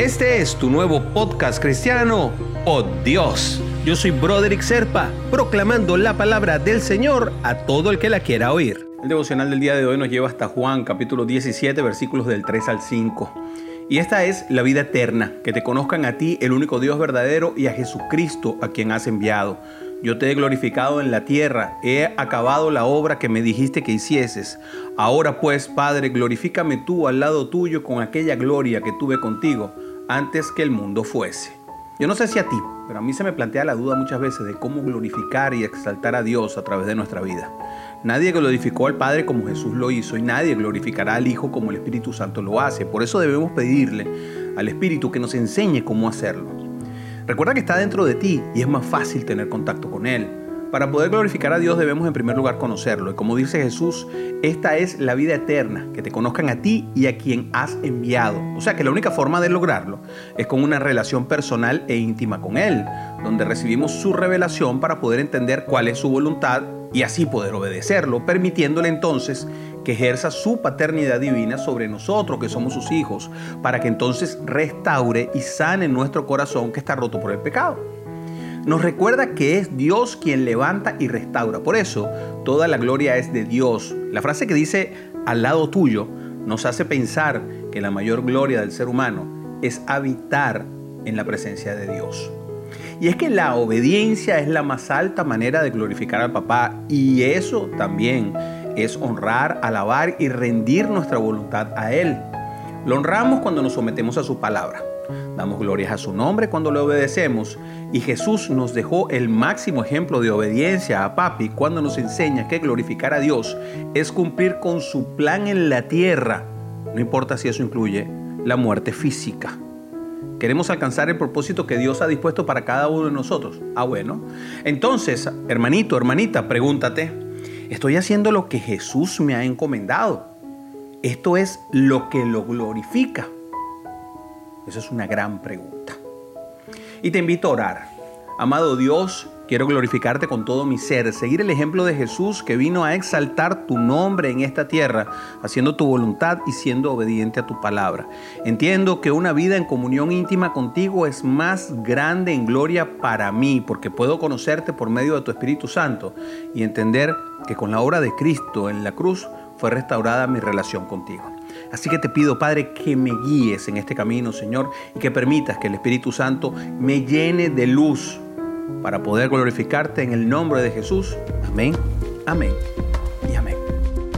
Este es tu nuevo podcast cristiano, Oh Dios. Yo soy Broderick Serpa, proclamando la palabra del Señor a todo el que la quiera oír. El devocional del día de hoy nos lleva hasta Juan capítulo 17 versículos del 3 al 5. Y esta es la vida eterna, que te conozcan a ti, el único Dios verdadero, y a Jesucristo, a quien has enviado. Yo te he glorificado en la tierra, he acabado la obra que me dijiste que hicieses. Ahora pues, Padre, glorifícame tú al lado tuyo con aquella gloria que tuve contigo antes que el mundo fuese. Yo no sé si a ti, pero a mí se me plantea la duda muchas veces de cómo glorificar y exaltar a Dios a través de nuestra vida. Nadie glorificó al Padre como Jesús lo hizo y nadie glorificará al Hijo como el Espíritu Santo lo hace. Por eso debemos pedirle al Espíritu que nos enseñe cómo hacerlo. Recuerda que está dentro de ti y es más fácil tener contacto con Él. Para poder glorificar a Dios debemos en primer lugar conocerlo. Y como dice Jesús, esta es la vida eterna, que te conozcan a ti y a quien has enviado. O sea que la única forma de lograrlo es con una relación personal e íntima con Él, donde recibimos su revelación para poder entender cuál es su voluntad y así poder obedecerlo, permitiéndole entonces que ejerza su paternidad divina sobre nosotros que somos sus hijos, para que entonces restaure y sane nuestro corazón que está roto por el pecado nos recuerda que es Dios quien levanta y restaura. Por eso, toda la gloria es de Dios. La frase que dice al lado tuyo nos hace pensar que la mayor gloria del ser humano es habitar en la presencia de Dios. Y es que la obediencia es la más alta manera de glorificar al papá y eso también es honrar, alabar y rendir nuestra voluntad a Él. Lo honramos cuando nos sometemos a su palabra. Damos glorias a su nombre cuando le obedecemos y Jesús nos dejó el máximo ejemplo de obediencia a Papi cuando nos enseña que glorificar a Dios es cumplir con su plan en la tierra, no importa si eso incluye la muerte física. Queremos alcanzar el propósito que Dios ha dispuesto para cada uno de nosotros. Ah, bueno. Entonces, hermanito, hermanita, pregúntate, ¿estoy haciendo lo que Jesús me ha encomendado? Esto es lo que lo glorifica. Esa es una gran pregunta. Y te invito a orar. Amado Dios, quiero glorificarte con todo mi ser, seguir el ejemplo de Jesús que vino a exaltar tu nombre en esta tierra, haciendo tu voluntad y siendo obediente a tu palabra. Entiendo que una vida en comunión íntima contigo es más grande en gloria para mí, porque puedo conocerte por medio de tu Espíritu Santo y entender que con la obra de Cristo en la cruz fue restaurada mi relación contigo. Así que te pido, Padre, que me guíes en este camino, Señor, y que permitas que el Espíritu Santo me llene de luz para poder glorificarte en el nombre de Jesús. Amén, amén y amén.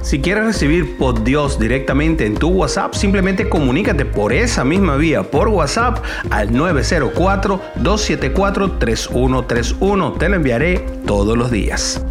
Si quieres recibir por Dios directamente en tu WhatsApp, simplemente comunícate por esa misma vía, por WhatsApp, al 904-274-3131. Te lo enviaré todos los días.